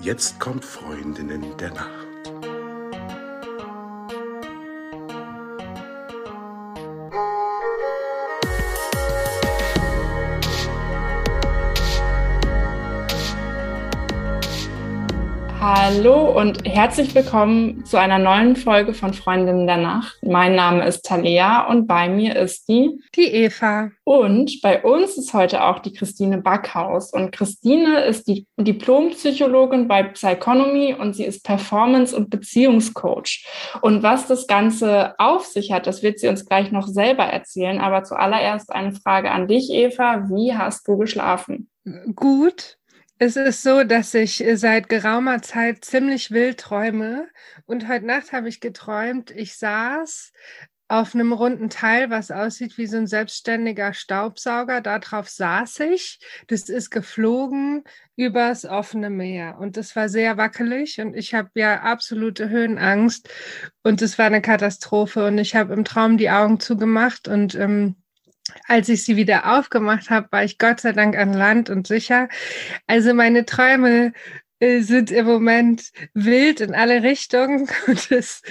Jetzt kommt Freundinnen der Nacht. Hallo und herzlich willkommen zu einer neuen Folge von Freundinnen der Nacht. Mein Name ist Talea und bei mir ist die die Eva. Und bei uns ist heute auch die Christine Backhaus. Und Christine ist die Diplompsychologin bei Psychonomy und sie ist Performance- und Beziehungscoach. Und was das Ganze auf sich hat, das wird sie uns gleich noch selber erzählen. Aber zuallererst eine Frage an dich, Eva. Wie hast du geschlafen? Gut. Es ist so, dass ich äh, seit geraumer Zeit ziemlich wild träume. Und heute Nacht habe ich geträumt, ich saß auf einem runden Teil, was aussieht wie so ein selbstständiger Staubsauger. Darauf saß ich. Das ist geflogen übers offene Meer. Und das war sehr wackelig. Und ich habe ja absolute Höhenangst. Und es war eine Katastrophe. Und ich habe im Traum die Augen zugemacht und ähm, als ich sie wieder aufgemacht habe, war ich Gott sei Dank an Land und sicher. Also meine Träume äh, sind im Moment wild in alle Richtungen. Und das,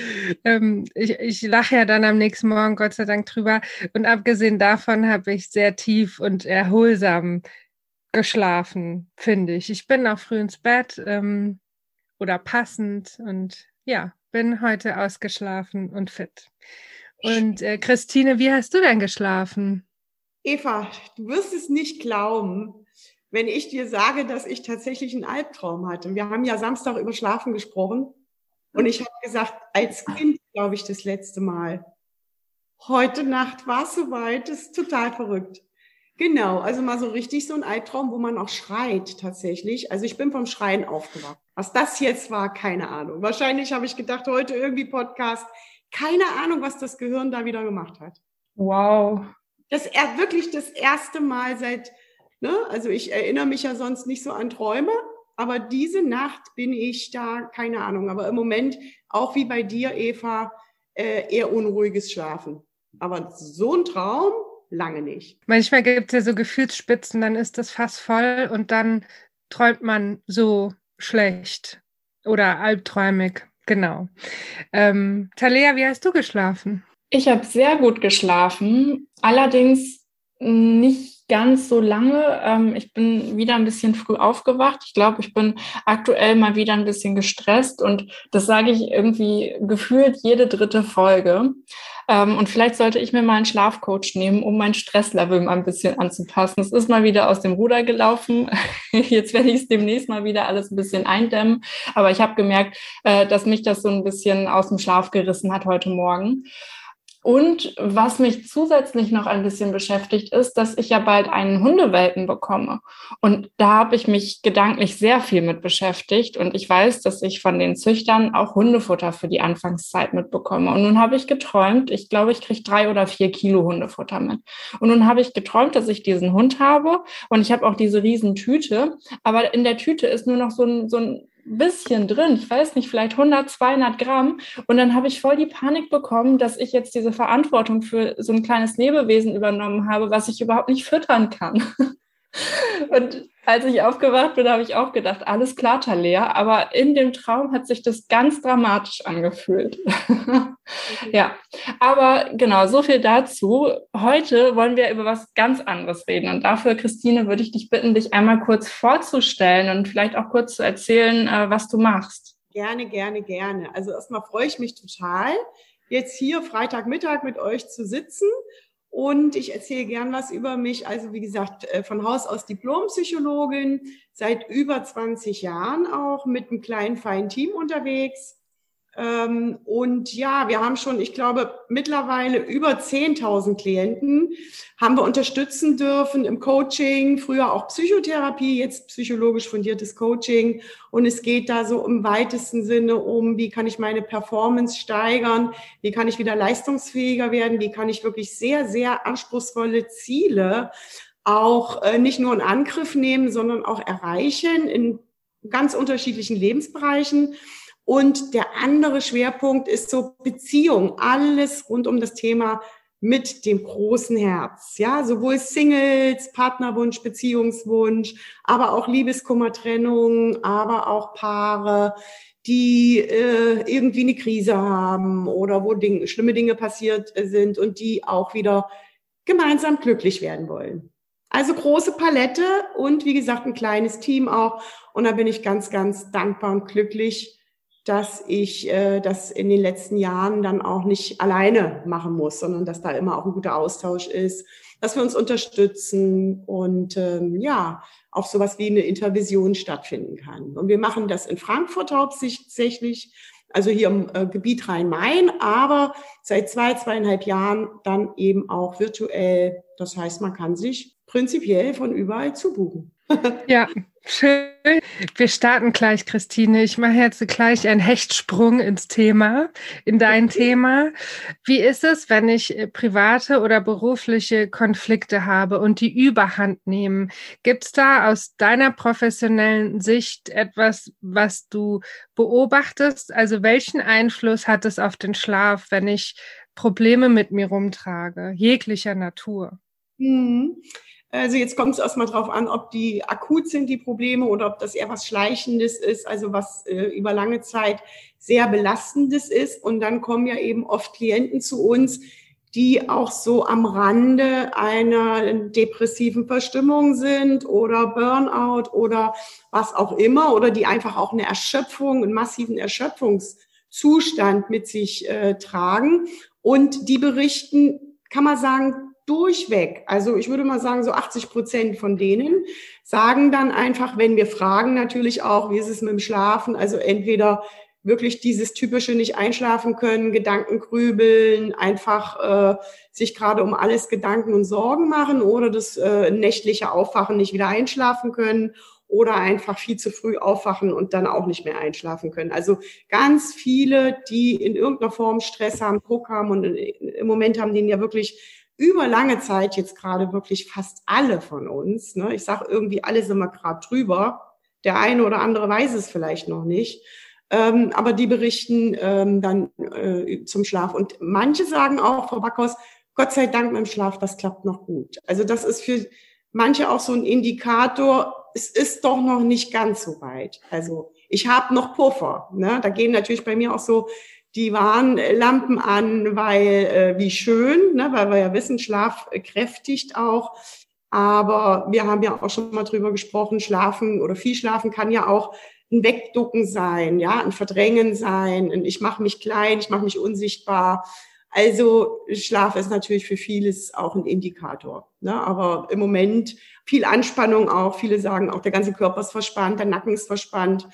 ähm, ich, ich lache ja dann am nächsten Morgen Gott sei Dank drüber. Und abgesehen davon habe ich sehr tief und erholsam geschlafen, finde ich. Ich bin auch früh ins Bett ähm, oder passend und ja, bin heute ausgeschlafen und fit. Und äh, Christine, wie hast du denn geschlafen? Eva, du wirst es nicht glauben, wenn ich dir sage, dass ich tatsächlich einen Albtraum hatte. Wir haben ja Samstag über Schlafen gesprochen und ich habe gesagt, als Kind glaube ich das letzte Mal. Heute Nacht war es soweit, das ist total verrückt. Genau, also mal so richtig so ein Albtraum, wo man auch schreit tatsächlich. Also ich bin vom Schreien aufgewacht. Was das jetzt war, keine Ahnung. Wahrscheinlich habe ich gedacht, heute irgendwie Podcast. Keine Ahnung, was das Gehirn da wieder gemacht hat. Wow. Das er wirklich das erste Mal seit, ne, also ich erinnere mich ja sonst nicht so an Träume, aber diese Nacht bin ich da, keine Ahnung, aber im Moment auch wie bei dir, Eva, äh, eher unruhiges Schlafen. Aber so ein Traum, lange nicht. Manchmal gibt es ja so Gefühlsspitzen, dann ist das fast voll und dann träumt man so schlecht oder albträumig. Genau. Ähm, Talea, wie hast du geschlafen? Ich habe sehr gut geschlafen, allerdings nicht ganz so lange. Ähm, ich bin wieder ein bisschen früh aufgewacht. Ich glaube, ich bin aktuell mal wieder ein bisschen gestresst und das sage ich irgendwie gefühlt jede dritte Folge. Ähm, und vielleicht sollte ich mir mal einen Schlafcoach nehmen, um mein Stresslevel mal ein bisschen anzupassen. Es ist mal wieder aus dem Ruder gelaufen. Jetzt werde ich es demnächst mal wieder alles ein bisschen eindämmen. Aber ich habe gemerkt, äh, dass mich das so ein bisschen aus dem Schlaf gerissen hat heute Morgen. Und was mich zusätzlich noch ein bisschen beschäftigt, ist, dass ich ja bald einen Hundewelpen bekomme. Und da habe ich mich gedanklich sehr viel mit beschäftigt. Und ich weiß, dass ich von den Züchtern auch Hundefutter für die Anfangszeit mitbekomme. Und nun habe ich geträumt, ich glaube, ich kriege drei oder vier Kilo Hundefutter mit. Und nun habe ich geträumt, dass ich diesen Hund habe. Und ich habe auch diese riesen Tüte. Aber in der Tüte ist nur noch so ein, so ein bisschen drin, ich weiß nicht, vielleicht 100, 200 Gramm. Und dann habe ich voll die Panik bekommen, dass ich jetzt diese Verantwortung für so ein kleines Lebewesen übernommen habe, was ich überhaupt nicht füttern kann. Und als ich aufgewacht bin, habe ich auch gedacht, alles klar, Talea. Aber in dem Traum hat sich das ganz dramatisch angefühlt. ja, aber genau, so viel dazu. Heute wollen wir über was ganz anderes reden. Und dafür, Christine, würde ich dich bitten, dich einmal kurz vorzustellen und vielleicht auch kurz zu erzählen, äh, was du machst. Gerne, gerne, gerne. Also erstmal freue ich mich total, jetzt hier Freitagmittag mit euch zu sitzen und ich erzähle gern was über mich. Also wie gesagt, äh, von Haus aus Diplompsychologin, seit über 20 Jahren auch mit einem kleinen feinen Team unterwegs. Ähm, und ja, wir haben schon, ich glaube, mittlerweile über 10.000 Klienten haben wir unterstützen dürfen im Coaching, früher auch Psychotherapie, jetzt psychologisch fundiertes Coaching. Und es geht da so im weitesten Sinne um, wie kann ich meine Performance steigern, wie kann ich wieder leistungsfähiger werden, wie kann ich wirklich sehr, sehr anspruchsvolle Ziele auch äh, nicht nur in Angriff nehmen, sondern auch erreichen in ganz unterschiedlichen Lebensbereichen. Und der andere Schwerpunkt ist so Beziehung, alles rund um das Thema mit dem großen Herz. Ja, sowohl Singles, Partnerwunsch, Beziehungswunsch, aber auch Liebeskummertrennung, aber auch Paare, die äh, irgendwie eine Krise haben oder wo Dinge, schlimme Dinge passiert sind und die auch wieder gemeinsam glücklich werden wollen. Also große Palette und wie gesagt ein kleines Team auch. Und da bin ich ganz, ganz dankbar und glücklich, dass ich äh, das in den letzten Jahren dann auch nicht alleine machen muss, sondern dass da immer auch ein guter Austausch ist, dass wir uns unterstützen und ähm, ja, auch sowas wie eine Intervision stattfinden kann. Und wir machen das in Frankfurt hauptsächlich, also hier im äh, Gebiet Rhein-Main, aber seit zwei, zweieinhalb Jahren dann eben auch virtuell. Das heißt, man kann sich prinzipiell von überall zubuchen. Ja, schön. Wir starten gleich, Christine. Ich mache jetzt gleich einen Hechtsprung ins Thema, in dein Thema. Wie ist es, wenn ich äh, private oder berufliche Konflikte habe und die Überhand nehmen? Gibt es da aus deiner professionellen Sicht etwas, was du beobachtest? Also welchen Einfluss hat es auf den Schlaf, wenn ich Probleme mit mir rumtrage, jeglicher Natur? Mhm. Also jetzt kommt es erstmal drauf an, ob die akut sind, die Probleme, oder ob das eher was Schleichendes ist, also was äh, über lange Zeit sehr belastendes ist. Und dann kommen ja eben oft Klienten zu uns, die auch so am Rande einer depressiven Verstimmung sind oder Burnout oder was auch immer, oder die einfach auch eine Erschöpfung, einen massiven Erschöpfungszustand mit sich äh, tragen. Und die berichten, kann man sagen, durchweg, also ich würde mal sagen, so 80 Prozent von denen sagen dann einfach, wenn wir fragen natürlich auch, wie ist es mit dem Schlafen, also entweder wirklich dieses typische nicht einschlafen können, Gedanken grübeln, einfach äh, sich gerade um alles Gedanken und Sorgen machen oder das äh, nächtliche Aufwachen nicht wieder einschlafen können oder einfach viel zu früh aufwachen und dann auch nicht mehr einschlafen können. Also ganz viele, die in irgendeiner Form Stress haben, Druck haben und im Moment haben die ja wirklich über lange Zeit jetzt gerade wirklich fast alle von uns, ne, ich sage irgendwie, alle sind wir gerade drüber, der eine oder andere weiß es vielleicht noch nicht, ähm, aber die berichten ähm, dann äh, zum Schlaf. Und manche sagen auch, Frau Backhaus, Gott sei Dank mit dem Schlaf, das klappt noch gut. Also das ist für manche auch so ein Indikator, es ist doch noch nicht ganz so weit. Also ich habe noch Puffer. Ne? Da gehen natürlich bei mir auch so die Warnlampen an, weil äh, wie schön, ne, weil wir ja wissen, Schlaf kräftigt auch. Aber wir haben ja auch schon mal drüber gesprochen, Schlafen oder viel Schlafen kann ja auch ein Wegducken sein, ja, ein Verdrängen sein. Und ich mache mich klein, ich mache mich unsichtbar. Also Schlaf ist natürlich für vieles auch ein Indikator. Ne? Aber im Moment viel Anspannung auch. Viele sagen auch, der ganze Körper ist verspannt, der Nacken ist verspannt.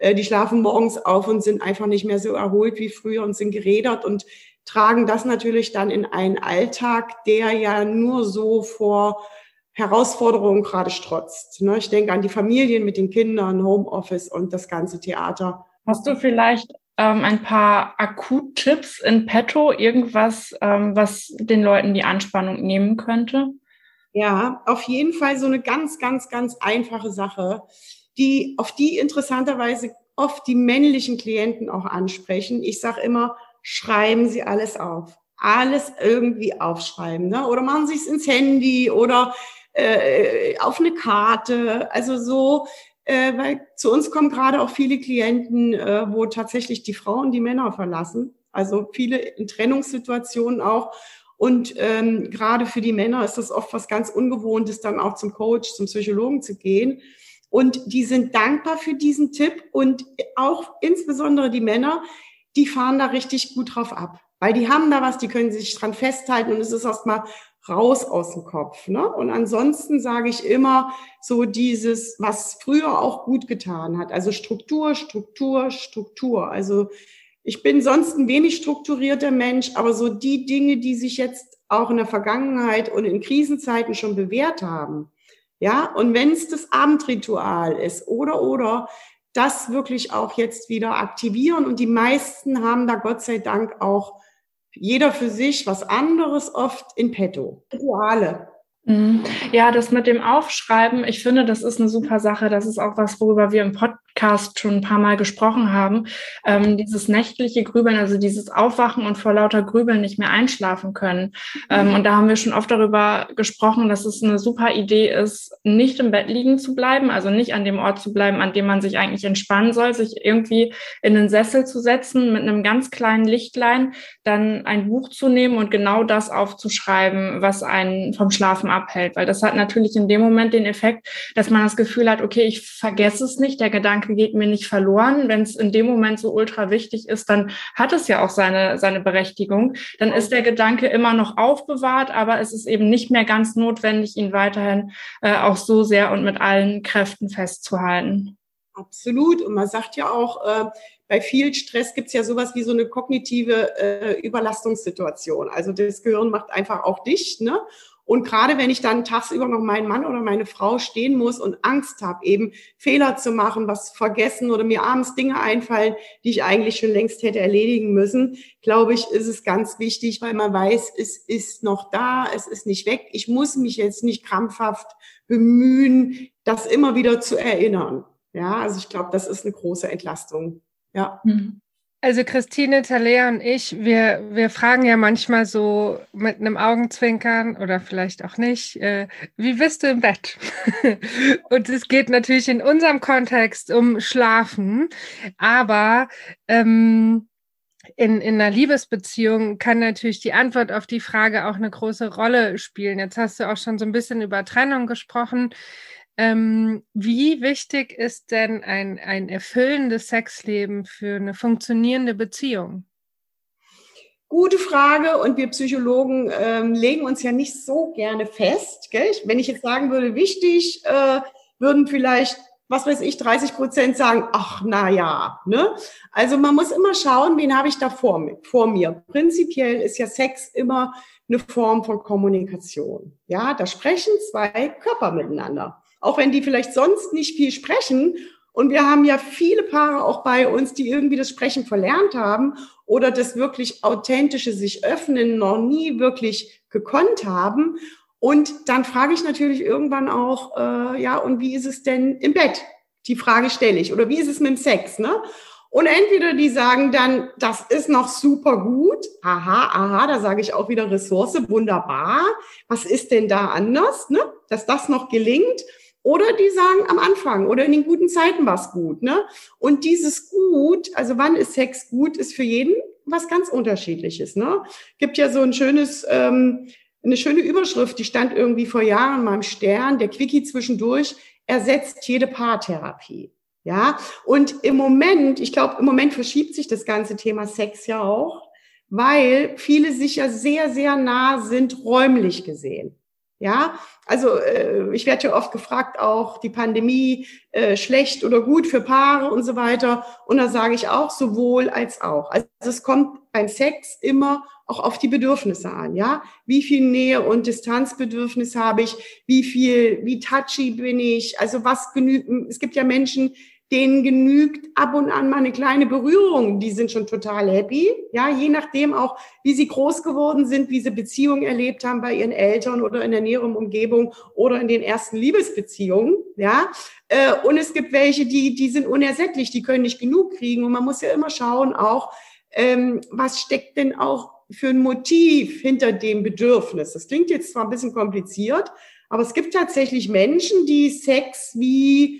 Äh, die schlafen morgens auf und sind einfach nicht mehr so erholt wie früher und sind gerädert und tragen das natürlich dann in einen Alltag, der ja nur so vor Herausforderungen gerade strotzt. Ne? Ich denke an die Familien mit den Kindern, Homeoffice und das ganze Theater. Hast du vielleicht ähm, ein paar Akuttipps in petto, irgendwas, ähm, was den Leuten die Anspannung nehmen könnte? Ja, auf jeden Fall so eine ganz, ganz, ganz einfache Sache die, auf die interessanterweise oft die männlichen Klienten auch ansprechen. Ich sage immer, schreiben Sie alles auf. Alles irgendwie aufschreiben. Ne? Oder machen Sie es ins Handy oder äh, auf eine Karte. Also so, äh, weil zu uns kommen gerade auch viele Klienten, äh, wo tatsächlich die Frauen die Männer verlassen. Also viele in Trennungssituationen auch. Und ähm, gerade für die Männer ist das oft was ganz Ungewohntes, dann auch zum Coach, zum Psychologen zu gehen. Und die sind dankbar für diesen Tipp und auch insbesondere die Männer, die fahren da richtig gut drauf ab. Weil die haben da was, die können sich dran festhalten und es ist erstmal raus aus dem Kopf. Ne? Und ansonsten sage ich immer so dieses, was früher auch gut getan hat. Also Struktur, Struktur, Struktur. Also ich bin sonst ein wenig strukturierter Mensch, aber so die Dinge, die sich jetzt auch in der Vergangenheit und in Krisenzeiten schon bewährt haben, ja, und wenn es das Abendritual ist oder, oder, das wirklich auch jetzt wieder aktivieren. Und die meisten haben da Gott sei Dank auch jeder für sich was anderes oft in petto. Rituale. Mhm. Ja, das mit dem Aufschreiben, ich finde, das ist eine super Sache. Das ist auch was, worüber wir im Podcast schon ein paar Mal gesprochen haben. Ähm, dieses nächtliche Grübeln, also dieses Aufwachen und vor lauter Grübeln nicht mehr einschlafen können. Ähm, und da haben wir schon oft darüber gesprochen, dass es eine super Idee ist, nicht im Bett liegen zu bleiben, also nicht an dem Ort zu bleiben, an dem man sich eigentlich entspannen soll, sich irgendwie in den Sessel zu setzen mit einem ganz kleinen Lichtlein, dann ein Buch zu nehmen und genau das aufzuschreiben, was einen vom Schlafen ab abhält, weil das hat natürlich in dem Moment den Effekt, dass man das Gefühl hat, okay, ich vergesse es nicht, der Gedanke geht mir nicht verloren. Wenn es in dem Moment so ultra wichtig ist, dann hat es ja auch seine, seine Berechtigung. Dann ist der Gedanke immer noch aufbewahrt, aber es ist eben nicht mehr ganz notwendig, ihn weiterhin äh, auch so sehr und mit allen Kräften festzuhalten. Absolut. Und man sagt ja auch, äh, bei viel Stress gibt es ja sowas wie so eine kognitive äh, Überlastungssituation. Also das Gehirn macht einfach auch dicht. Ne? Und gerade wenn ich dann tagsüber noch meinen Mann oder meine Frau stehen muss und Angst habe, eben Fehler zu machen, was vergessen oder mir abends Dinge einfallen, die ich eigentlich schon längst hätte erledigen müssen, glaube ich, ist es ganz wichtig, weil man weiß, es ist noch da, es ist nicht weg. Ich muss mich jetzt nicht krampfhaft bemühen, das immer wieder zu erinnern. Ja, also ich glaube, das ist eine große Entlastung. Ja. Mhm. Also Christine, Talea und ich, wir, wir fragen ja manchmal so mit einem Augenzwinkern oder vielleicht auch nicht, äh, wie bist du im Bett? und es geht natürlich in unserem Kontext um Schlafen, aber ähm, in, in einer Liebesbeziehung kann natürlich die Antwort auf die Frage auch eine große Rolle spielen. Jetzt hast du auch schon so ein bisschen über Trennung gesprochen. Ähm, wie wichtig ist denn ein, ein erfüllendes Sexleben für eine funktionierende Beziehung? Gute Frage und wir Psychologen ähm, legen uns ja nicht so gerne fest. Gell? Wenn ich jetzt sagen würde, wichtig, äh, würden vielleicht, was weiß ich, 30 Prozent sagen, ach na ja. Ne? Also man muss immer schauen, wen habe ich da vor, vor mir. Prinzipiell ist ja Sex immer eine Form von Kommunikation. Ja, da sprechen zwei Körper miteinander auch wenn die vielleicht sonst nicht viel sprechen. Und wir haben ja viele Paare auch bei uns, die irgendwie das Sprechen verlernt haben oder das wirklich authentische sich öffnen noch nie wirklich gekonnt haben. Und dann frage ich natürlich irgendwann auch, äh, ja, und wie ist es denn im Bett? Die Frage stelle ich. Oder wie ist es mit dem Sex? Ne? Und entweder die sagen dann, das ist noch super gut. Aha, aha, da sage ich auch wieder Ressource, wunderbar. Was ist denn da anders, ne? dass das noch gelingt? Oder die sagen am Anfang oder in den guten Zeiten war es gut. Ne? Und dieses Gut, also wann ist Sex gut, ist für jeden was ganz unterschiedliches. Ne? Gibt ja so ein schönes, ähm, eine schöne Überschrift, die stand irgendwie vor Jahren mal im Stern, der Quickie zwischendurch, ersetzt jede Paartherapie. Ja, und im Moment, ich glaube, im Moment verschiebt sich das ganze Thema Sex ja auch, weil viele sich ja sehr, sehr nah sind, räumlich gesehen. Ja, also äh, ich werde ja oft gefragt, auch die Pandemie äh, schlecht oder gut für Paare und so weiter. Und da sage ich auch sowohl als auch. Also es kommt beim Sex immer auch auf die Bedürfnisse an, ja. Wie viel Nähe und Distanzbedürfnis habe ich? Wie viel, wie touchy bin ich? Also was genügt? Es gibt ja Menschen, denen genügt ab und an mal eine kleine Berührung, die sind schon total happy. Ja, je nachdem auch, wie sie groß geworden sind, wie sie Beziehungen erlebt haben bei ihren Eltern oder in der näheren Umgebung oder in den ersten Liebesbeziehungen. Ja, äh, und es gibt welche, die, die sind unersättlich, die können nicht genug kriegen. Und man muss ja immer schauen auch, ähm, was steckt denn auch für ein Motiv hinter dem Bedürfnis. Das klingt jetzt zwar ein bisschen kompliziert, aber es gibt tatsächlich Menschen, die Sex wie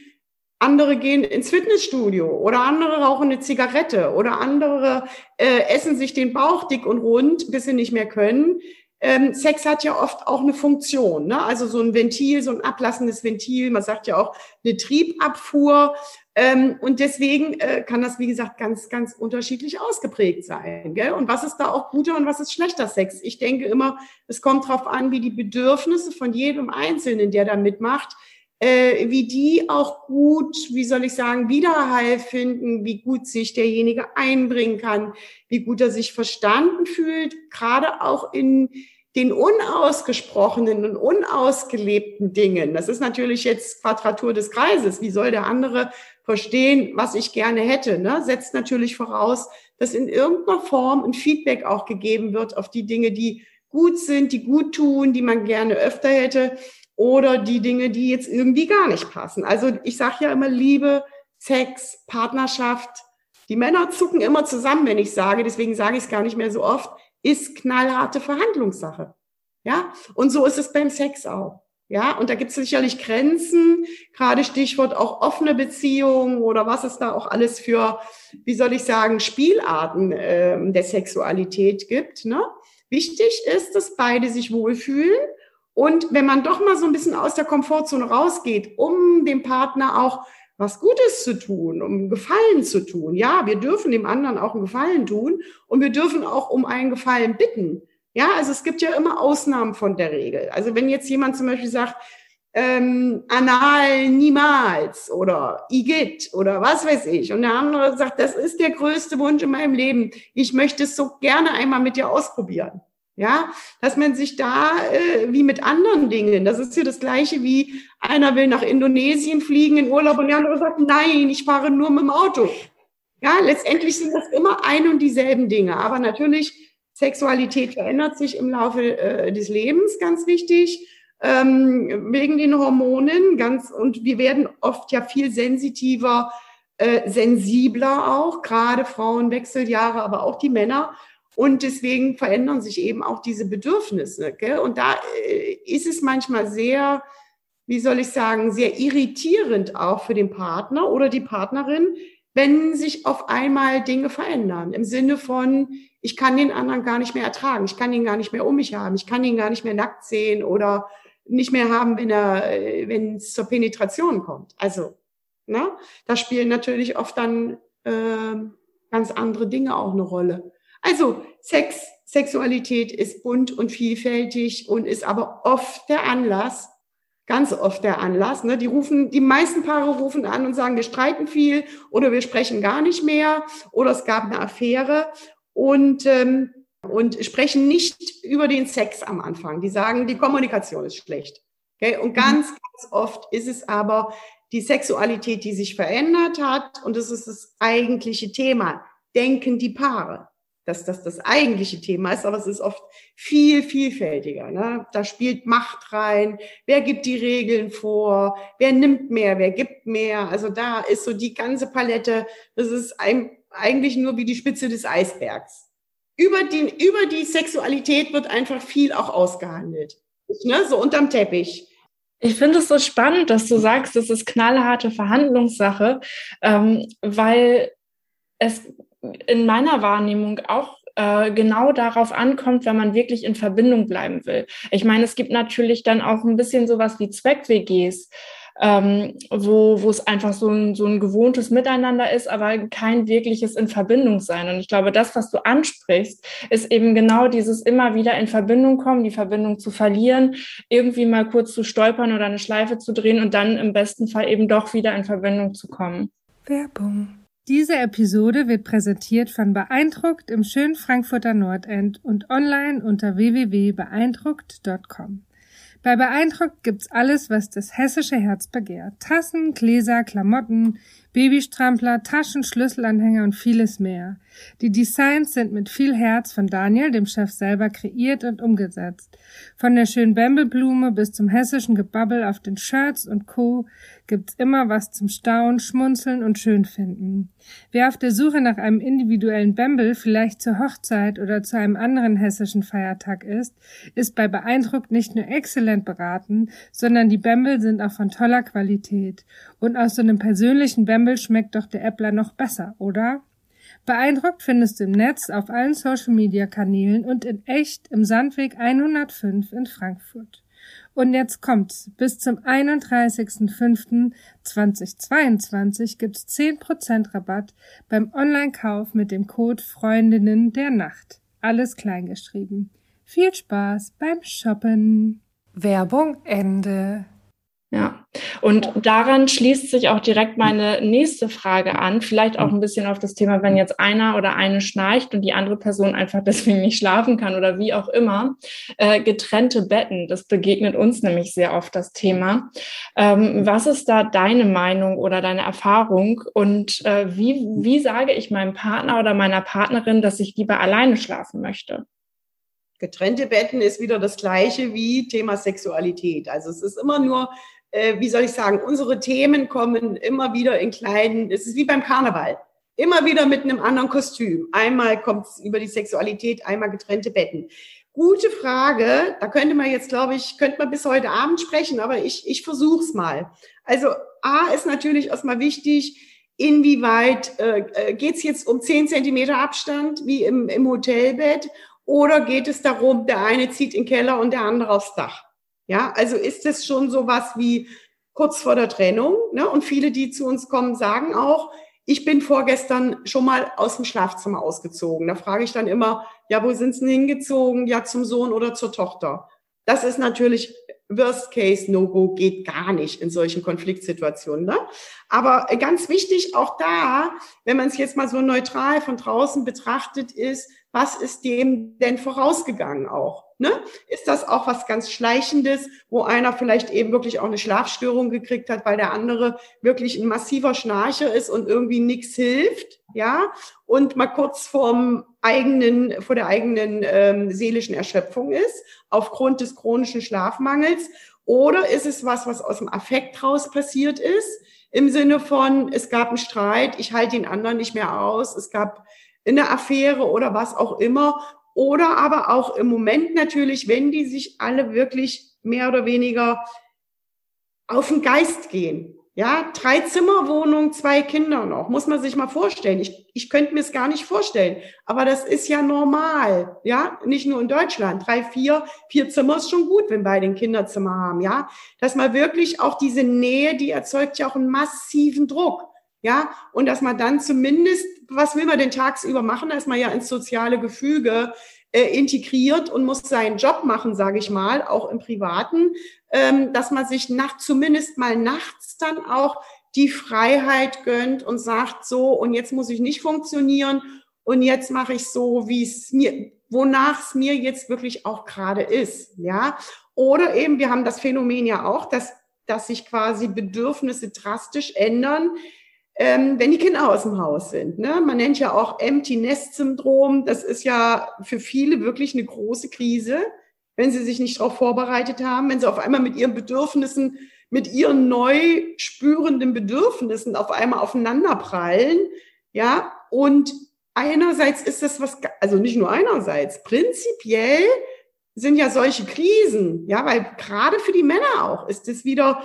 andere gehen ins Fitnessstudio oder andere rauchen eine Zigarette oder andere äh, essen sich den Bauch dick und rund, bis sie nicht mehr können. Ähm, Sex hat ja oft auch eine Funktion, ne? also so ein Ventil, so ein ablassendes Ventil. Man sagt ja auch eine Triebabfuhr. Ähm, und deswegen äh, kann das, wie gesagt, ganz, ganz unterschiedlich ausgeprägt sein. Gell? Und was ist da auch guter und was ist schlechter Sex? Ich denke immer, es kommt darauf an, wie die Bedürfnisse von jedem Einzelnen, der da mitmacht, äh, wie die auch gut, wie soll ich sagen, Widerhall finden, wie gut sich derjenige einbringen kann, wie gut er sich verstanden fühlt, gerade auch in den unausgesprochenen und unausgelebten Dingen. Das ist natürlich jetzt Quadratur des Kreises. Wie soll der andere verstehen, was ich gerne hätte? Ne? Setzt natürlich voraus, dass in irgendeiner Form ein Feedback auch gegeben wird auf die Dinge, die gut sind, die gut tun, die man gerne öfter hätte oder die Dinge, die jetzt irgendwie gar nicht passen. Also ich sage ja immer Liebe, Sex, Partnerschaft. Die Männer zucken immer zusammen, wenn ich sage, deswegen sage ich es gar nicht mehr so oft, ist knallharte Verhandlungssache. Ja, und so ist es beim Sex auch. Ja, und da gibt es sicherlich Grenzen, gerade Stichwort auch offene Beziehungen oder was es da auch alles für, wie soll ich sagen, Spielarten äh, der Sexualität gibt. Ne? Wichtig ist, dass beide sich wohlfühlen. Und wenn man doch mal so ein bisschen aus der Komfortzone rausgeht, um dem Partner auch was Gutes zu tun, um Gefallen zu tun. Ja, wir dürfen dem anderen auch einen Gefallen tun und wir dürfen auch um einen Gefallen bitten. Ja, also es gibt ja immer Ausnahmen von der Regel. Also wenn jetzt jemand zum Beispiel sagt, ähm, anal niemals oder Igitt oder was weiß ich. Und der andere sagt, das ist der größte Wunsch in meinem Leben. Ich möchte es so gerne einmal mit dir ausprobieren. Ja, dass man sich da äh, wie mit anderen Dingen, das ist ja das gleiche wie einer will nach Indonesien fliegen in Urlaub und der andere sagt, nein, ich fahre nur mit dem Auto. Ja, letztendlich sind das immer ein und dieselben Dinge. Aber natürlich Sexualität verändert sich im Laufe äh, des Lebens, ganz wichtig, ähm, wegen den Hormonen. Ganz, und wir werden oft ja viel sensitiver, äh, sensibler auch, gerade Frauen Wechseljahre, aber auch die Männer. Und deswegen verändern sich eben auch diese Bedürfnisse. Gell? Und da äh, ist es manchmal sehr, wie soll ich sagen, sehr irritierend auch für den Partner oder die Partnerin, wenn sich auf einmal Dinge verändern. Im Sinne von, ich kann den anderen gar nicht mehr ertragen, ich kann ihn gar nicht mehr um mich haben, ich kann ihn gar nicht mehr nackt sehen oder nicht mehr haben, wenn er, wenn es zur Penetration kommt. Also, ne, da spielen natürlich oft dann äh, ganz andere Dinge auch eine Rolle. Also Sex, Sexualität ist bunt und vielfältig und ist aber oft der Anlass, ganz oft der Anlass. Ne? Die rufen, die meisten Paare rufen an und sagen, wir streiten viel oder wir sprechen gar nicht mehr oder es gab eine Affäre und ähm, und sprechen nicht über den Sex am Anfang. Die sagen, die Kommunikation ist schlecht. Okay? Und ganz, ganz oft ist es aber die Sexualität, die sich verändert hat. Und das ist das eigentliche Thema. Denken die Paare dass das das eigentliche Thema ist, aber es ist oft viel vielfältiger. Ne? Da spielt Macht rein, wer gibt die Regeln vor, wer nimmt mehr, wer gibt mehr. Also da ist so die ganze Palette, das ist ein, eigentlich nur wie die Spitze des Eisbergs. Über die, über die Sexualität wird einfach viel auch ausgehandelt. Ne? So unterm Teppich. Ich finde es so spannend, dass du sagst, das ist knallharte Verhandlungssache, ähm, weil es in meiner Wahrnehmung auch äh, genau darauf ankommt, wenn man wirklich in Verbindung bleiben will. Ich meine, es gibt natürlich dann auch ein bisschen sowas wie Zweck-WGs, ähm, wo, wo es einfach so ein, so ein gewohntes Miteinander ist, aber kein wirkliches in Verbindung sein. Und ich glaube, das, was du ansprichst, ist eben genau dieses immer wieder in Verbindung kommen, die Verbindung zu verlieren, irgendwie mal kurz zu stolpern oder eine Schleife zu drehen und dann im besten Fall eben doch wieder in Verbindung zu kommen. Werbung. Diese Episode wird präsentiert von Beeindruckt im schönen Frankfurter Nordend und online unter www.beeindruckt.com. Bei Beeindruckt gibt's alles, was das hessische Herz begehrt. Tassen, Gläser, Klamotten, Babystrampler, Taschen, Schlüsselanhänger und vieles mehr. Die Designs sind mit viel Herz von Daniel, dem Chef selber, kreiert und umgesetzt. Von der schönen Bämbelblume bis zum hessischen Gebabbel auf den Shirts und Co. gibt's immer was zum Staunen, Schmunzeln und Schönfinden. Wer auf der Suche nach einem individuellen Bämbel vielleicht zur Hochzeit oder zu einem anderen hessischen Feiertag ist, ist bei Beeindruckt nicht nur exzellent beraten, sondern die Bämbel sind auch von toller Qualität. Und aus so einem persönlichen Bämbel schmeckt doch der Äppler noch besser, oder? Beeindruckt findest du im Netz auf allen Social Media Kanälen und in echt im Sandweg 105 in Frankfurt. Und jetzt kommt's. Bis zum 31.05.2022 gibt's 10% Rabatt beim Online-Kauf mit dem Code Freundinnen der Nacht. Alles kleingeschrieben. Viel Spaß beim Shoppen. Werbung Ende. Ja, und daran schließt sich auch direkt meine nächste Frage an, vielleicht auch ein bisschen auf das Thema, wenn jetzt einer oder eine schnarcht und die andere Person einfach deswegen nicht schlafen kann oder wie auch immer. Äh, getrennte Betten, das begegnet uns nämlich sehr oft das Thema. Ähm, was ist da deine Meinung oder deine Erfahrung und äh, wie, wie sage ich meinem Partner oder meiner Partnerin, dass ich lieber alleine schlafen möchte? Getrennte Betten ist wieder das gleiche wie Thema Sexualität. Also es ist immer nur, äh, wie soll ich sagen, unsere Themen kommen immer wieder in kleinen, es ist wie beim Karneval. Immer wieder mit einem anderen Kostüm. Einmal kommt es über die Sexualität, einmal getrennte Betten. Gute Frage. Da könnte man jetzt, glaube ich, könnte man bis heute Abend sprechen, aber ich, ich versuche es mal. Also A ist natürlich erstmal wichtig, inwieweit äh, äh geht es jetzt um zehn Zentimeter Abstand wie im, im Hotelbett oder geht es darum, der eine zieht in den Keller und der andere aufs Dach? Ja, also ist es schon so was wie kurz vor der Trennung? Ne? Und viele, die zu uns kommen, sagen auch, ich bin vorgestern schon mal aus dem Schlafzimmer ausgezogen. Da frage ich dann immer, ja, wo sind Sie denn hingezogen? Ja, zum Sohn oder zur Tochter. Das ist natürlich Worst Case No-Go, geht gar nicht in solchen Konfliktsituationen. Ne? Aber ganz wichtig, auch da, wenn man es jetzt mal so neutral von draußen betrachtet, ist, was ist dem denn vorausgegangen auch? Ne? Ist das auch was ganz Schleichendes, wo einer vielleicht eben wirklich auch eine Schlafstörung gekriegt hat, weil der andere wirklich ein massiver Schnarcher ist und irgendwie nichts hilft, ja? Und mal kurz vorm eigenen, vor der eigenen ähm, seelischen Erschöpfung ist, aufgrund des chronischen Schlafmangels? Oder ist es was, was aus dem Affekt raus passiert ist? Im Sinne von, es gab einen Streit, ich halte den anderen nicht mehr aus, es gab eine Affäre oder was auch immer. Oder aber auch im Moment natürlich, wenn die sich alle wirklich mehr oder weniger auf den Geist gehen. Ja, drei Zimmerwohnungen, zwei Kinder noch, muss man sich mal vorstellen. Ich, ich könnte mir es gar nicht vorstellen, aber das ist ja normal, ja, nicht nur in Deutschland. Drei, vier, vier Zimmer ist schon gut, wenn beide ein Kinderzimmer haben, ja. Dass man wirklich auch diese Nähe, die erzeugt ja auch einen massiven Druck. Ja, und dass man dann zumindest, was will man denn tagsüber machen, dass man ja ins soziale Gefüge äh, integriert und muss seinen Job machen, sage ich mal, auch im Privaten, ähm, dass man sich nach, zumindest mal nachts dann auch die Freiheit gönnt und sagt so, und jetzt muss ich nicht funktionieren und jetzt mache ich so, wie es mir, wonach es mir jetzt wirklich auch gerade ist, ja. Oder eben, wir haben das Phänomen ja auch, dass, dass sich quasi Bedürfnisse drastisch ändern, ähm, wenn die Kinder aus dem Haus sind. Ne? Man nennt ja auch Empty Nest Syndrom. Das ist ja für viele wirklich eine große Krise, wenn sie sich nicht darauf vorbereitet haben, wenn sie auf einmal mit ihren Bedürfnissen, mit ihren neu spürenden Bedürfnissen auf einmal aufeinander prallen. Ja, und einerseits ist das was, also nicht nur einerseits, prinzipiell sind ja solche Krisen, ja, weil gerade für die Männer auch ist es wieder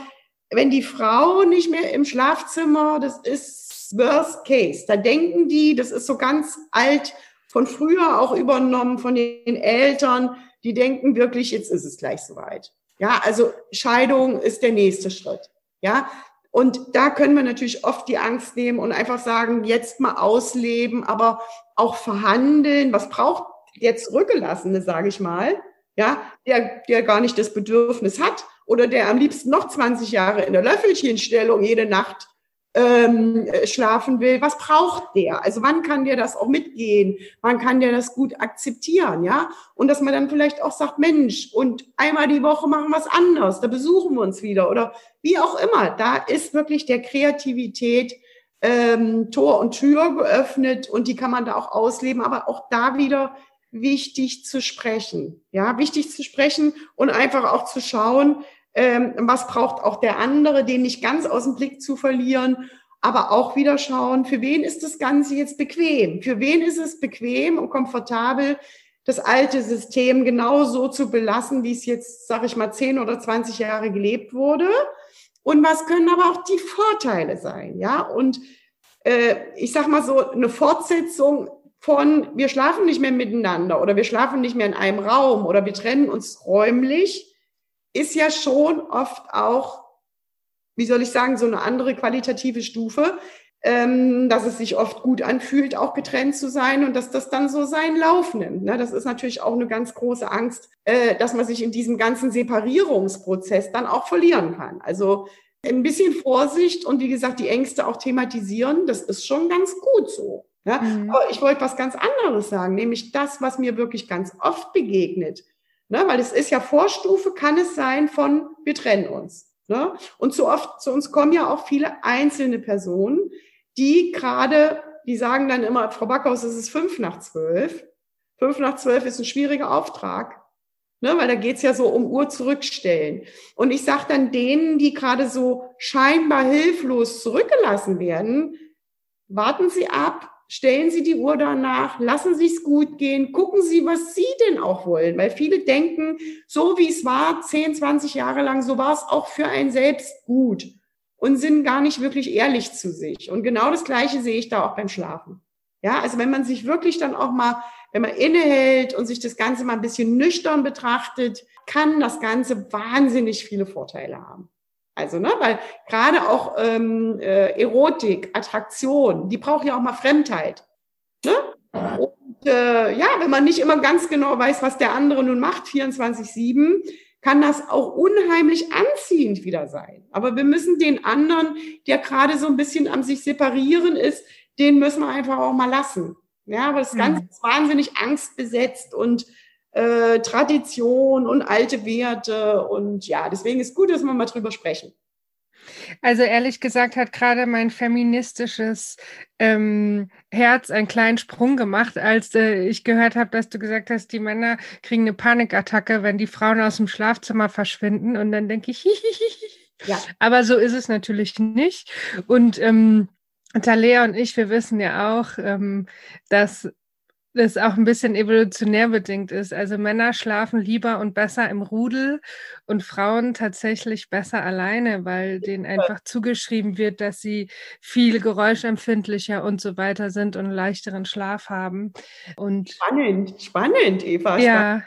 wenn die Frau nicht mehr im Schlafzimmer, das ist Worst Case. Da denken die, das ist so ganz alt von früher auch übernommen von den Eltern. Die denken wirklich, jetzt ist es gleich soweit. Ja, also Scheidung ist der nächste Schritt. Ja, und da können wir natürlich oft die Angst nehmen und einfach sagen, jetzt mal ausleben, aber auch verhandeln. Was braucht jetzt Rückgelassene, sage ich mal, ja, der, der gar nicht das Bedürfnis hat, oder der am liebsten noch 20 Jahre in der Löffelchenstellung jede Nacht ähm, schlafen will, was braucht der? Also wann kann der das auch mitgehen? Wann kann der das gut akzeptieren? Ja, und dass man dann vielleicht auch sagt, Mensch, und einmal die Woche machen wir es anders, da besuchen wir uns wieder oder wie auch immer. Da ist wirklich der Kreativität ähm, Tor und Tür geöffnet und die kann man da auch ausleben, aber auch da wieder wichtig zu sprechen. Ja, wichtig zu sprechen und einfach auch zu schauen, ähm, was braucht auch der andere, den nicht ganz aus dem Blick zu verlieren, aber auch wieder schauen, für wen ist das Ganze jetzt bequem? Für wen ist es bequem und komfortabel, das alte System genau so zu belassen, wie es jetzt, sage ich mal, 10 oder 20 Jahre gelebt wurde? Und was können aber auch die Vorteile sein? Ja, und äh, ich sag mal so, eine Fortsetzung von, wir schlafen nicht mehr miteinander oder wir schlafen nicht mehr in einem Raum oder wir trennen uns räumlich, ist ja schon oft auch, wie soll ich sagen, so eine andere qualitative Stufe, ähm, dass es sich oft gut anfühlt, auch getrennt zu sein und dass das dann so seinen Lauf nimmt. Ne? Das ist natürlich auch eine ganz große Angst, äh, dass man sich in diesem ganzen Separierungsprozess dann auch verlieren kann. Also ein bisschen Vorsicht und wie gesagt, die Ängste auch thematisieren, das ist schon ganz gut so. Ja? Mhm. Aber ich wollte was ganz anderes sagen, nämlich das, was mir wirklich ganz oft begegnet Ne? Weil es ist ja Vorstufe, kann es sein von, wir trennen uns. Ne? Und zu oft, zu uns kommen ja auch viele einzelne Personen, die gerade, die sagen dann immer, Frau Backhaus, es ist fünf nach zwölf. Fünf nach zwölf ist ein schwieriger Auftrag. Ne, weil da geht's ja so um Uhr zurückstellen. Und ich sage dann denen, die gerade so scheinbar hilflos zurückgelassen werden, warten Sie ab, stellen Sie die Uhr danach, lassen Sie es gut gehen, gucken Sie, was Sie denn auch wollen. Weil viele denken, so wie es war, 10, 20 Jahre lang, so war es auch für einen selbst gut und sind gar nicht wirklich ehrlich zu sich. Und genau das Gleiche sehe ich da auch beim Schlafen. Ja, also wenn man sich wirklich dann auch mal, wenn man innehält und sich das Ganze mal ein bisschen nüchtern betrachtet, kann das Ganze wahnsinnig viele Vorteile haben. Also, ne, weil gerade auch ähm, äh, Erotik, Attraktion, die braucht ja auch mal Fremdheit. Ne? Und äh, ja, wenn man nicht immer ganz genau weiß, was der andere nun macht, 24-7, kann das auch unheimlich anziehend wieder sein. Aber wir müssen den anderen, der gerade so ein bisschen am sich separieren ist, den müssen wir einfach auch mal lassen. Ja, aber das Ganze mhm. ist wahnsinnig angstbesetzt und äh, Tradition und alte Werte. Und ja, deswegen ist gut, dass wir mal drüber sprechen. Also ehrlich gesagt hat gerade mein feministisches ähm, Herz einen kleinen Sprung gemacht, als äh, ich gehört habe, dass du gesagt hast, die Männer kriegen eine Panikattacke, wenn die Frauen aus dem Schlafzimmer verschwinden. Und dann denke ich, ja. aber so ist es natürlich nicht. Und ähm, Talea und ich, wir wissen ja auch, ähm, dass das auch ein bisschen evolutionär bedingt ist. Also Männer schlafen lieber und besser im Rudel und Frauen tatsächlich besser alleine, weil denen einfach zugeschrieben wird, dass sie viel geräuschempfindlicher und so weiter sind und einen leichteren Schlaf haben. Und spannend, spannend, Eva. Ja,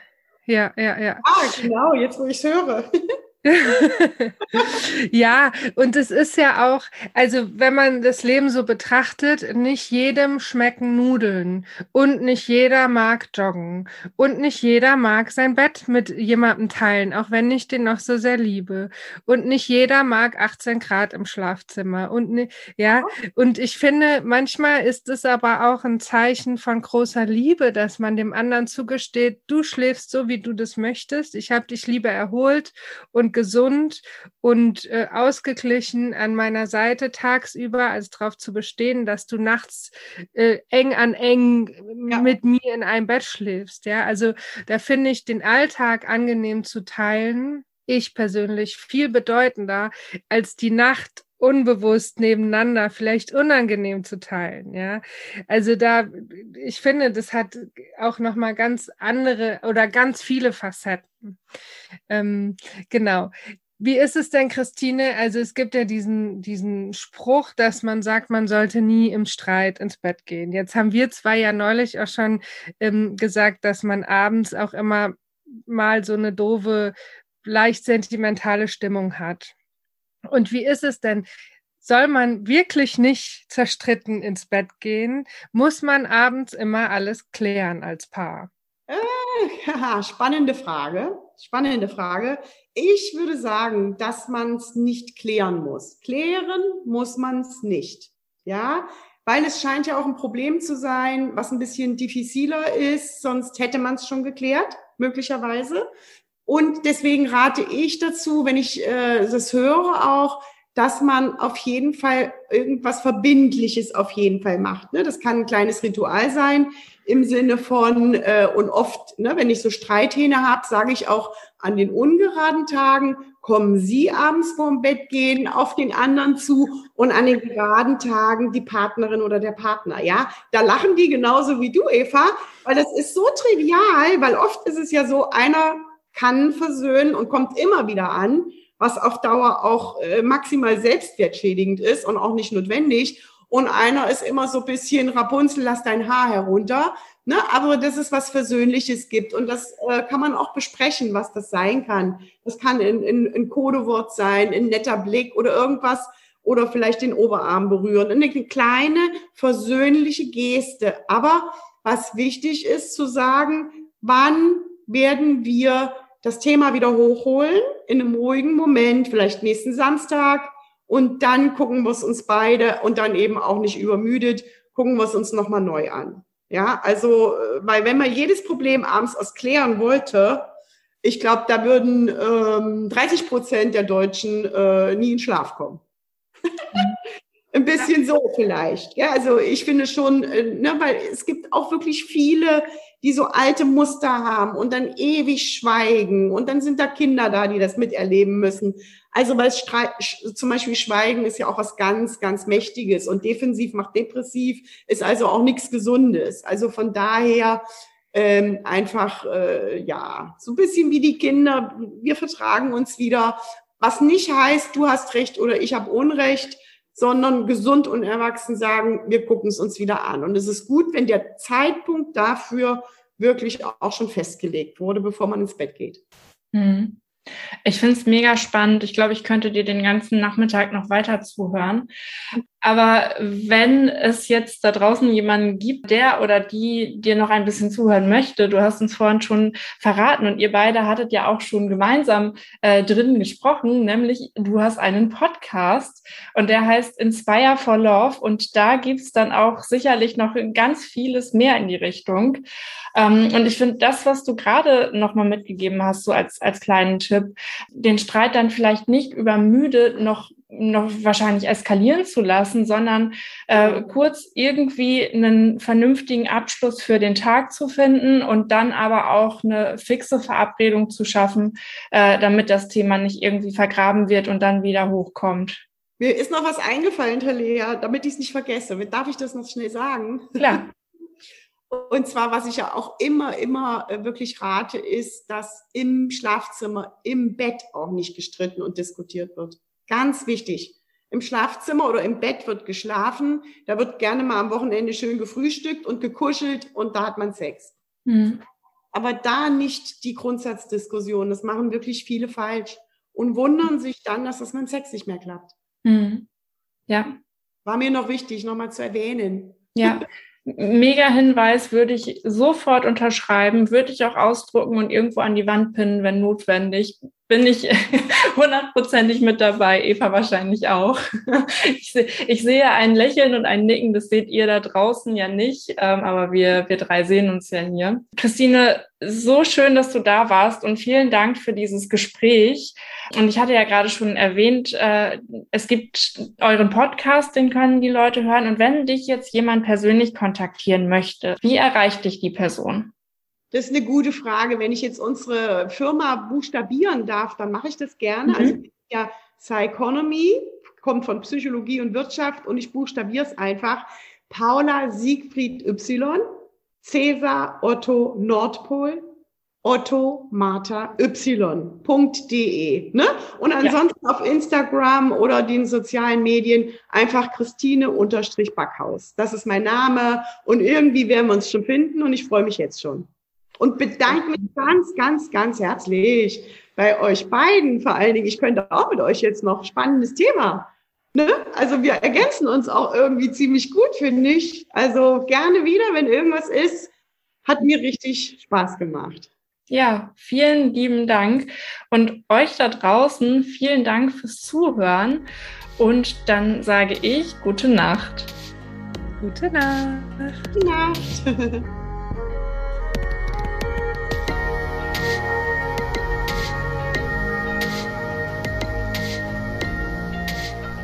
ja, ja, ja. Ah, genau, jetzt wo ich es höre. ja, und es ist ja auch, also wenn man das Leben so betrachtet, nicht jedem schmecken Nudeln und nicht jeder mag joggen und nicht jeder mag sein Bett mit jemandem teilen, auch wenn ich den noch so sehr liebe. Und nicht jeder mag 18 Grad im Schlafzimmer und ne, ja, und ich finde, manchmal ist es aber auch ein Zeichen von großer Liebe, dass man dem anderen zugesteht, du schläfst so, wie du das möchtest, ich habe dich lieber erholt und gesund und äh, ausgeglichen an meiner Seite tagsüber, als darauf zu bestehen, dass du nachts äh, eng an eng ja. mit mir in einem Bett schläfst. Ja, also da finde ich den Alltag angenehm zu teilen. Ich persönlich viel bedeutender als die Nacht unbewusst nebeneinander vielleicht unangenehm zu teilen, ja. Also da, ich finde, das hat auch noch mal ganz andere oder ganz viele Facetten. Ähm, genau. Wie ist es denn, Christine? Also es gibt ja diesen, diesen Spruch, dass man sagt, man sollte nie im Streit ins Bett gehen. Jetzt haben wir zwei ja neulich auch schon ähm, gesagt, dass man abends auch immer mal so eine doofe, leicht sentimentale Stimmung hat. Und wie ist es denn? Soll man wirklich nicht zerstritten ins Bett gehen? Muss man abends immer alles klären als Paar? Äh, ja, spannende Frage. Spannende Frage. Ich würde sagen, dass man es nicht klären muss. Klären muss man es nicht. Ja, weil es scheint ja auch ein Problem zu sein, was ein bisschen diffiziler ist, sonst hätte man es schon geklärt, möglicherweise. Und deswegen rate ich dazu, wenn ich äh, das höre auch, dass man auf jeden Fall irgendwas Verbindliches auf jeden Fall macht. Ne? Das kann ein kleines Ritual sein im Sinne von, äh, und oft, ne, wenn ich so Streithähne habe, sage ich auch an den ungeraden Tagen, kommen Sie abends vorm Bett gehen auf den anderen zu und an den geraden Tagen die Partnerin oder der Partner. Ja, da lachen die genauso wie du, Eva, weil das ist so trivial, weil oft ist es ja so, einer kann versöhnen und kommt immer wieder an, was auf Dauer auch äh, maximal selbstwertschädigend ist und auch nicht notwendig. Und einer ist immer so ein bisschen Rapunzel, lass dein Haar herunter. Ne? Aber dass es was Versöhnliches gibt. Und das äh, kann man auch besprechen, was das sein kann. Das kann ein, ein, ein Codewort sein, ein netter Blick oder irgendwas oder vielleicht den Oberarm berühren. Eine kleine versöhnliche Geste. Aber was wichtig ist zu sagen, wann werden wir das Thema wieder hochholen in einem ruhigen Moment, vielleicht nächsten Samstag. Und dann gucken wir es uns beide und dann eben auch nicht übermüdet, gucken wir es uns nochmal neu an. Ja, also, äh, weil wenn man jedes Problem abends aus klären wollte, ich glaube, da würden ähm, 30 Prozent der Deutschen äh, nie in Schlaf kommen. Ein bisschen so vielleicht. Ja, also ich finde schon, äh, ne, weil es gibt auch wirklich viele, die so alte Muster haben und dann ewig schweigen. Und dann sind da Kinder da, die das miterleben müssen. Also weil Streit, zum Beispiel Schweigen ist ja auch was ganz, ganz Mächtiges. Und defensiv macht depressiv, ist also auch nichts Gesundes. Also von daher ähm, einfach, äh, ja, so ein bisschen wie die Kinder, wir vertragen uns wieder, was nicht heißt, du hast Recht oder ich habe Unrecht, sondern gesund und erwachsen sagen, wir gucken es uns wieder an. Und es ist gut, wenn der Zeitpunkt dafür wirklich auch schon festgelegt wurde, bevor man ins Bett geht. Mhm. Ich finde es mega spannend. Ich glaube, ich könnte dir den ganzen Nachmittag noch weiter zuhören. Aber wenn es jetzt da draußen jemanden gibt, der oder die dir noch ein bisschen zuhören möchte, du hast uns vorhin schon verraten und ihr beide hattet ja auch schon gemeinsam äh, drinnen gesprochen, nämlich du hast einen Podcast und der heißt Inspire for Love und da gibt's dann auch sicherlich noch ganz vieles mehr in die Richtung. Ähm, und ich finde das, was du gerade nochmal mitgegeben hast, so als, als kleinen Tipp, den Streit dann vielleicht nicht übermüde noch noch wahrscheinlich eskalieren zu lassen, sondern äh, kurz irgendwie einen vernünftigen Abschluss für den Tag zu finden und dann aber auch eine fixe Verabredung zu schaffen, äh, damit das Thema nicht irgendwie vergraben wird und dann wieder hochkommt. Mir ist noch was eingefallen, Talia, damit ich es nicht vergesse. Darf ich das noch schnell sagen? Klar. Und zwar, was ich ja auch immer, immer äh, wirklich rate, ist, dass im Schlafzimmer, im Bett auch nicht gestritten und diskutiert wird. Ganz wichtig. Im Schlafzimmer oder im Bett wird geschlafen. Da wird gerne mal am Wochenende schön gefrühstückt und gekuschelt und da hat man Sex. Mhm. Aber da nicht die Grundsatzdiskussion. Das machen wirklich viele falsch und wundern sich dann, dass das mit dem Sex nicht mehr klappt. Mhm. Ja. War mir noch wichtig, nochmal zu erwähnen. Ja. Mega Hinweis würde ich sofort unterschreiben, würde ich auch ausdrucken und irgendwo an die Wand pinnen, wenn notwendig bin ich hundertprozentig mit dabei. Eva wahrscheinlich auch. Ich, seh, ich, sehe ein Lächeln und ein Nicken, das seht ihr da draußen ja nicht, ähm, aber wir, wir drei sehen uns ja hier. Christine, so schön, dass du da warst und vielen Dank für dieses Gespräch. Und ich hatte ja gerade schon erwähnt, äh, es gibt euren Podcast, den können die Leute hören. Und wenn dich jetzt jemand persönlich kontaktieren möchte, wie erreicht dich die Person? Das ist eine gute Frage. Wenn ich jetzt unsere Firma buchstabieren darf, dann mache ich das gerne. Mhm. Also ja, Psychonomy kommt von Psychologie und Wirtschaft und ich buchstabiere es einfach. Paula Siegfried Y, Cäsar Otto Nordpol, Otto Martha Y.de. Ne? Und ansonsten ja. auf Instagram oder den sozialen Medien einfach Christine unterstrich Backhaus. Das ist mein Name und irgendwie werden wir uns schon finden und ich freue mich jetzt schon und bedanke mich ganz, ganz, ganz herzlich bei euch beiden. Vor allen Dingen, ich könnte auch mit euch jetzt noch spannendes Thema. Ne? Also wir ergänzen uns auch irgendwie ziemlich gut, finde ich. Also gerne wieder, wenn irgendwas ist. Hat mir richtig Spaß gemacht. Ja, vielen lieben Dank. Und euch da draußen, vielen Dank fürs Zuhören. Und dann sage ich gute Nacht. Gute Nacht. Gute Nacht.